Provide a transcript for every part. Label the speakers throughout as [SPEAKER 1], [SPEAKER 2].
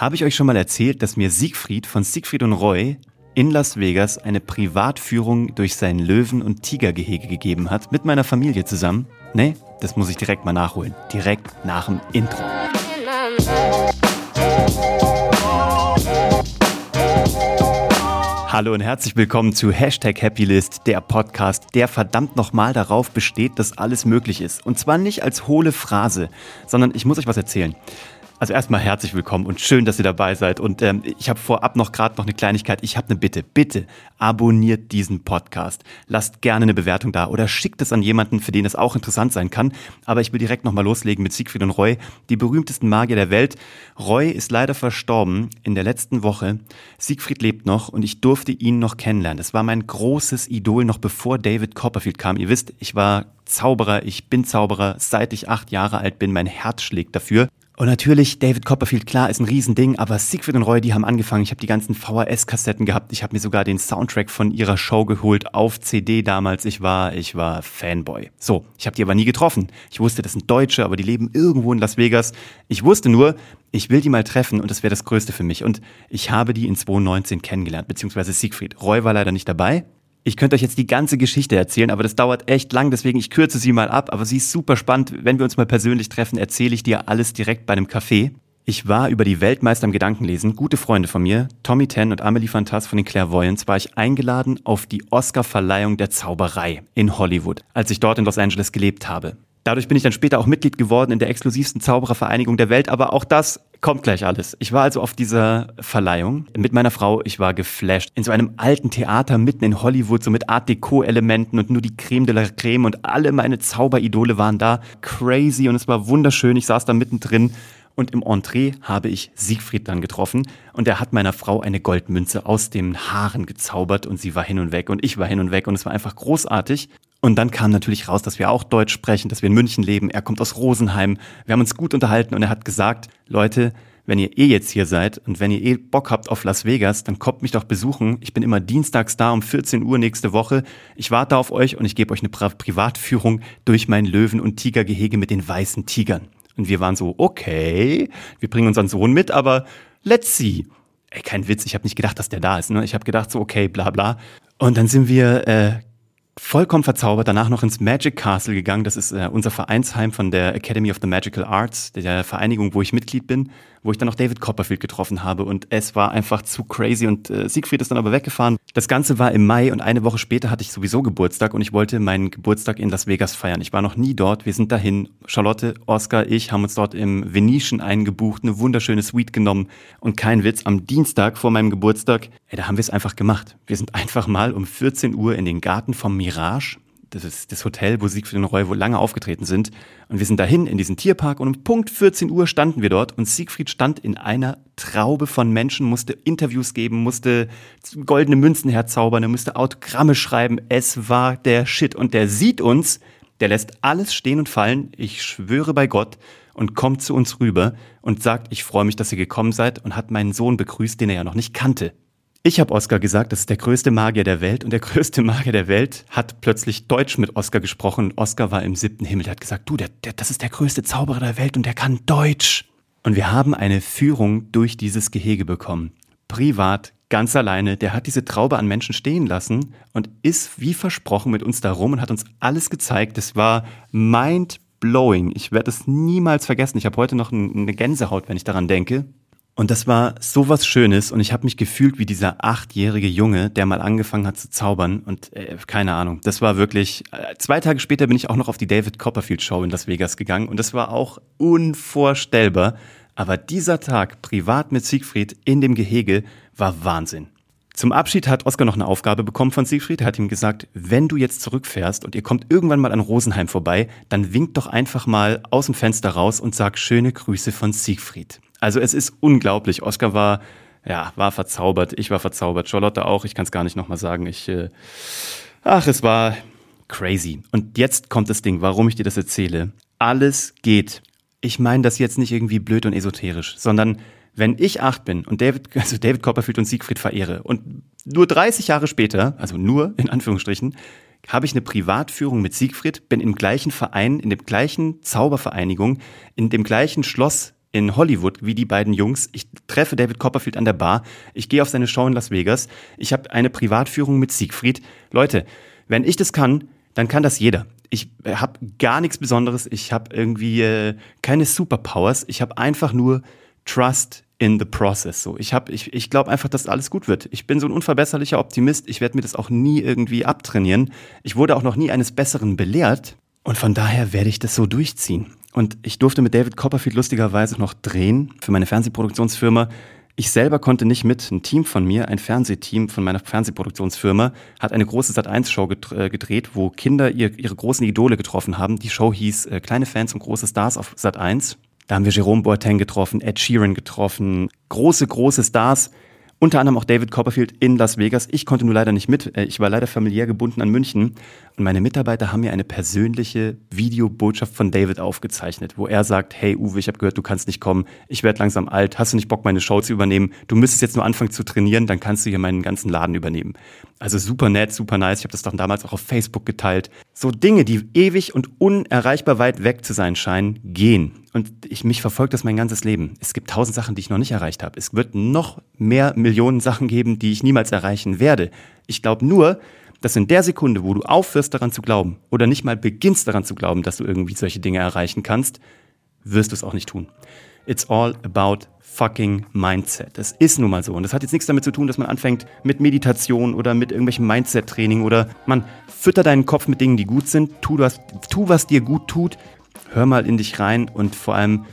[SPEAKER 1] Habe ich euch schon mal erzählt, dass mir Siegfried von Siegfried und Roy in Las Vegas eine Privatführung durch sein Löwen- und Tigergehege gegeben hat, mit meiner Familie zusammen? Nee, das muss ich direkt mal nachholen. Direkt nach dem Intro. Hallo und herzlich willkommen zu Hashtag Happylist, der Podcast, der verdammt nochmal darauf besteht, dass alles möglich ist. Und zwar nicht als hohle Phrase, sondern ich muss euch was erzählen. Also erstmal herzlich willkommen und schön, dass ihr dabei seid. Und ähm, ich habe vorab noch gerade noch eine Kleinigkeit. Ich habe eine Bitte. Bitte abonniert diesen Podcast. Lasst gerne eine Bewertung da oder schickt es an jemanden, für den es auch interessant sein kann. Aber ich will direkt nochmal loslegen mit Siegfried und Roy, die berühmtesten Magier der Welt. Roy ist leider verstorben in der letzten Woche. Siegfried lebt noch und ich durfte ihn noch kennenlernen. Das war mein großes Idol noch bevor David Copperfield kam. Ihr wisst, ich war Zauberer, ich bin Zauberer, seit ich acht Jahre alt bin. Mein Herz schlägt dafür. Und natürlich, David Copperfield, klar, ist ein Riesending, aber Siegfried und Roy, die haben angefangen. Ich habe die ganzen VHS-Kassetten gehabt. Ich habe mir sogar den Soundtrack von ihrer Show geholt auf CD damals. Ich war, ich war Fanboy. So, ich habe die aber nie getroffen. Ich wusste, das sind Deutsche, aber die leben irgendwo in Las Vegas. Ich wusste nur, ich will die mal treffen und das wäre das Größte für mich. Und ich habe die in 2019 kennengelernt, beziehungsweise Siegfried. Roy war leider nicht dabei. Ich könnte euch jetzt die ganze Geschichte erzählen, aber das dauert echt lang, deswegen ich kürze sie mal ab. Aber sie ist super spannend. Wenn wir uns mal persönlich treffen, erzähle ich dir alles direkt bei einem Café. Ich war über die Weltmeister im Gedankenlesen, gute Freunde von mir, Tommy Ten und Amelie Fantas von den Clairvoyants, war ich eingeladen auf die Oscar-Verleihung der Zauberei in Hollywood, als ich dort in Los Angeles gelebt habe. Dadurch bin ich dann später auch Mitglied geworden in der exklusivsten Zauberervereinigung der Welt, aber auch das kommt gleich alles. Ich war also auf dieser Verleihung mit meiner Frau, ich war geflasht. In so einem alten Theater mitten in Hollywood, so mit Art Deco-Elementen und nur die Creme de la Creme und alle meine Zauberidole waren da. Crazy und es war wunderschön. Ich saß da mittendrin und im Entree habe ich Siegfried dann getroffen und er hat meiner Frau eine Goldmünze aus den Haaren gezaubert und sie war hin und weg und ich war hin und weg und es war einfach großartig. Und dann kam natürlich raus, dass wir auch Deutsch sprechen, dass wir in München leben. Er kommt aus Rosenheim. Wir haben uns gut unterhalten und er hat gesagt, Leute, wenn ihr eh jetzt hier seid und wenn ihr eh Bock habt auf Las Vegas, dann kommt mich doch besuchen. Ich bin immer dienstags da um 14 Uhr nächste Woche. Ich warte auf euch und ich gebe euch eine Privatführung durch mein Löwen- und Tigergehege mit den weißen Tigern. Und wir waren so, okay, wir bringen unseren Sohn mit, aber let's see. Ey, kein Witz, ich habe nicht gedacht, dass der da ist. Ne? Ich habe gedacht so, okay, bla bla. Und dann sind wir äh, vollkommen verzaubert, danach noch ins Magic Castle gegangen. Das ist äh, unser Vereinsheim von der Academy of the Magical Arts, der Vereinigung, wo ich Mitglied bin wo ich dann noch David Copperfield getroffen habe und es war einfach zu crazy und äh, Siegfried ist dann aber weggefahren. Das Ganze war im Mai und eine Woche später hatte ich sowieso Geburtstag und ich wollte meinen Geburtstag in Las Vegas feiern. Ich war noch nie dort, wir sind dahin. Charlotte, Oscar, ich haben uns dort im Venetian eingebucht, eine wunderschöne Suite genommen und kein Witz, am Dienstag vor meinem Geburtstag, ey, da haben wir es einfach gemacht. Wir sind einfach mal um 14 Uhr in den Garten vom Mirage das ist das Hotel, wo Siegfried und Roy wohl lange aufgetreten sind. Und wir sind dahin in diesen Tierpark und um Punkt 14 Uhr standen wir dort und Siegfried stand in einer Traube von Menschen, musste Interviews geben, musste goldene Münzen herzaubern, er musste Autogramme schreiben. Es war der Shit. Und der sieht uns, der lässt alles stehen und fallen, ich schwöre bei Gott, und kommt zu uns rüber und sagt, ich freue mich, dass ihr gekommen seid und hat meinen Sohn begrüßt, den er ja noch nicht kannte. Ich habe Oscar gesagt, das ist der größte Magier der Welt und der größte Magier der Welt hat plötzlich Deutsch mit Oscar gesprochen. Oscar war im siebten Himmel, der hat gesagt, du, der, der, das ist der größte Zauberer der Welt und der kann Deutsch. Und wir haben eine Führung durch dieses Gehege bekommen. Privat, ganz alleine, der hat diese Traube an Menschen stehen lassen und ist wie versprochen mit uns da rum und hat uns alles gezeigt. Das war mind blowing. Ich werde es niemals vergessen. Ich habe heute noch eine Gänsehaut, wenn ich daran denke. Und das war so was Schönes und ich habe mich gefühlt wie dieser achtjährige Junge, der mal angefangen hat zu zaubern und äh, keine Ahnung. Das war wirklich. Äh, zwei Tage später bin ich auch noch auf die David Copperfield Show in Las Vegas gegangen und das war auch unvorstellbar. Aber dieser Tag privat mit Siegfried in dem Gehege war Wahnsinn. Zum Abschied hat Oskar noch eine Aufgabe bekommen von Siegfried. Er hat ihm gesagt, wenn du jetzt zurückfährst und ihr kommt irgendwann mal an Rosenheim vorbei, dann winkt doch einfach mal aus dem Fenster raus und sag schöne Grüße von Siegfried. Also es ist unglaublich. Oscar war, ja, war verzaubert. Ich war verzaubert. Charlotte auch. Ich kann es gar nicht nochmal sagen. Ich, äh, ach, es war crazy. Und jetzt kommt das Ding, warum ich dir das erzähle. Alles geht. Ich meine das jetzt nicht irgendwie blöd und esoterisch, sondern wenn ich acht bin und David, also David Copperfield und Siegfried verehre und nur 30 Jahre später, also nur in Anführungsstrichen, habe ich eine Privatführung mit Siegfried, bin im gleichen Verein, in der gleichen Zaubervereinigung, in dem gleichen Schloss in Hollywood wie die beiden Jungs. Ich treffe David Copperfield an der Bar. Ich gehe auf seine Show in Las Vegas. Ich habe eine Privatführung mit Siegfried. Leute, wenn ich das kann, dann kann das jeder. Ich habe gar nichts Besonderes. Ich habe irgendwie äh, keine Superpowers. Ich habe einfach nur Trust in the process. So, ich habe, ich, ich glaube einfach, dass alles gut wird. Ich bin so ein unverbesserlicher Optimist. Ich werde mir das auch nie irgendwie abtrainieren. Ich wurde auch noch nie eines Besseren belehrt. Und von daher werde ich das so durchziehen. Und ich durfte mit David Copperfield lustigerweise noch drehen für meine Fernsehproduktionsfirma. Ich selber konnte nicht mit. Ein Team von mir, ein Fernsehteam von meiner Fernsehproduktionsfirma, hat eine große Sat1-Show äh, gedreht, wo Kinder ihre großen Idole getroffen haben. Die Show hieß äh, Kleine Fans und große Stars auf Sat1. Da haben wir Jerome Boateng getroffen, Ed Sheeran getroffen, große, große Stars. Unter anderem auch David Copperfield in Las Vegas. Ich konnte nur leider nicht mit. Äh, ich war leider familiär gebunden an München. Und meine Mitarbeiter haben mir eine persönliche Videobotschaft von David aufgezeichnet, wo er sagt, hey Uwe, ich habe gehört, du kannst nicht kommen. Ich werde langsam alt. Hast du nicht Bock, meine Show zu übernehmen? Du müsstest jetzt nur anfangen zu trainieren, dann kannst du hier meinen ganzen Laden übernehmen. Also super nett, super nice. Ich habe das doch damals auch auf Facebook geteilt. So Dinge, die ewig und unerreichbar weit weg zu sein scheinen, gehen. Und ich, mich verfolgt das mein ganzes Leben. Es gibt tausend Sachen, die ich noch nicht erreicht habe. Es wird noch mehr Millionen Sachen geben, die ich niemals erreichen werde. Ich glaube nur, dass in der Sekunde, wo du aufhörst daran zu glauben oder nicht mal beginnst daran zu glauben, dass du irgendwie solche Dinge erreichen kannst, wirst du es auch nicht tun. It's all about fucking Mindset. Das ist nun mal so. Und das hat jetzt nichts damit zu tun, dass man anfängt mit Meditation oder mit irgendwelchem Mindset-Training oder man fütter deinen Kopf mit Dingen, die gut sind. Tu was, tu, was dir gut tut. Hör mal in dich rein und vor allem,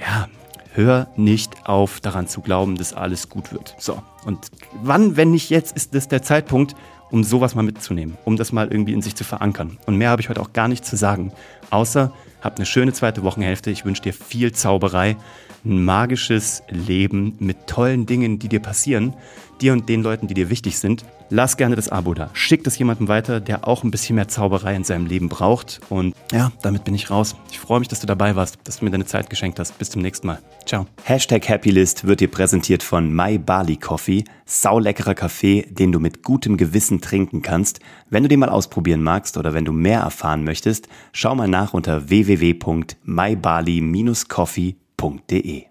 [SPEAKER 1] ja, hör nicht auf daran zu glauben, dass alles gut wird. So. Und wann, wenn nicht jetzt, ist das der Zeitpunkt, um sowas mal mitzunehmen, um das mal irgendwie in sich zu verankern. Und mehr habe ich heute auch gar nicht zu sagen, außer habt eine schöne zweite Wochenhälfte. Ich wünsche dir viel Zauberei, ein magisches Leben mit tollen Dingen, die dir passieren, dir und den Leuten, die dir wichtig sind. Lass gerne das Abo da. Schick das jemandem weiter, der auch ein bisschen mehr Zauberei in seinem Leben braucht. Und ja, damit bin ich raus. Ich freue mich, dass du dabei warst, dass du mir deine Zeit geschenkt hast. Bis zum nächsten Mal. Ciao. Hashtag Happylist wird dir präsentiert von My Bali Coffee. Sauleckerer Kaffee, den du mit gutem Gewissen trinken kannst. Wenn du den mal ausprobieren magst oder wenn du mehr erfahren möchtest, schau mal nach unter www.mybali-coffee.de.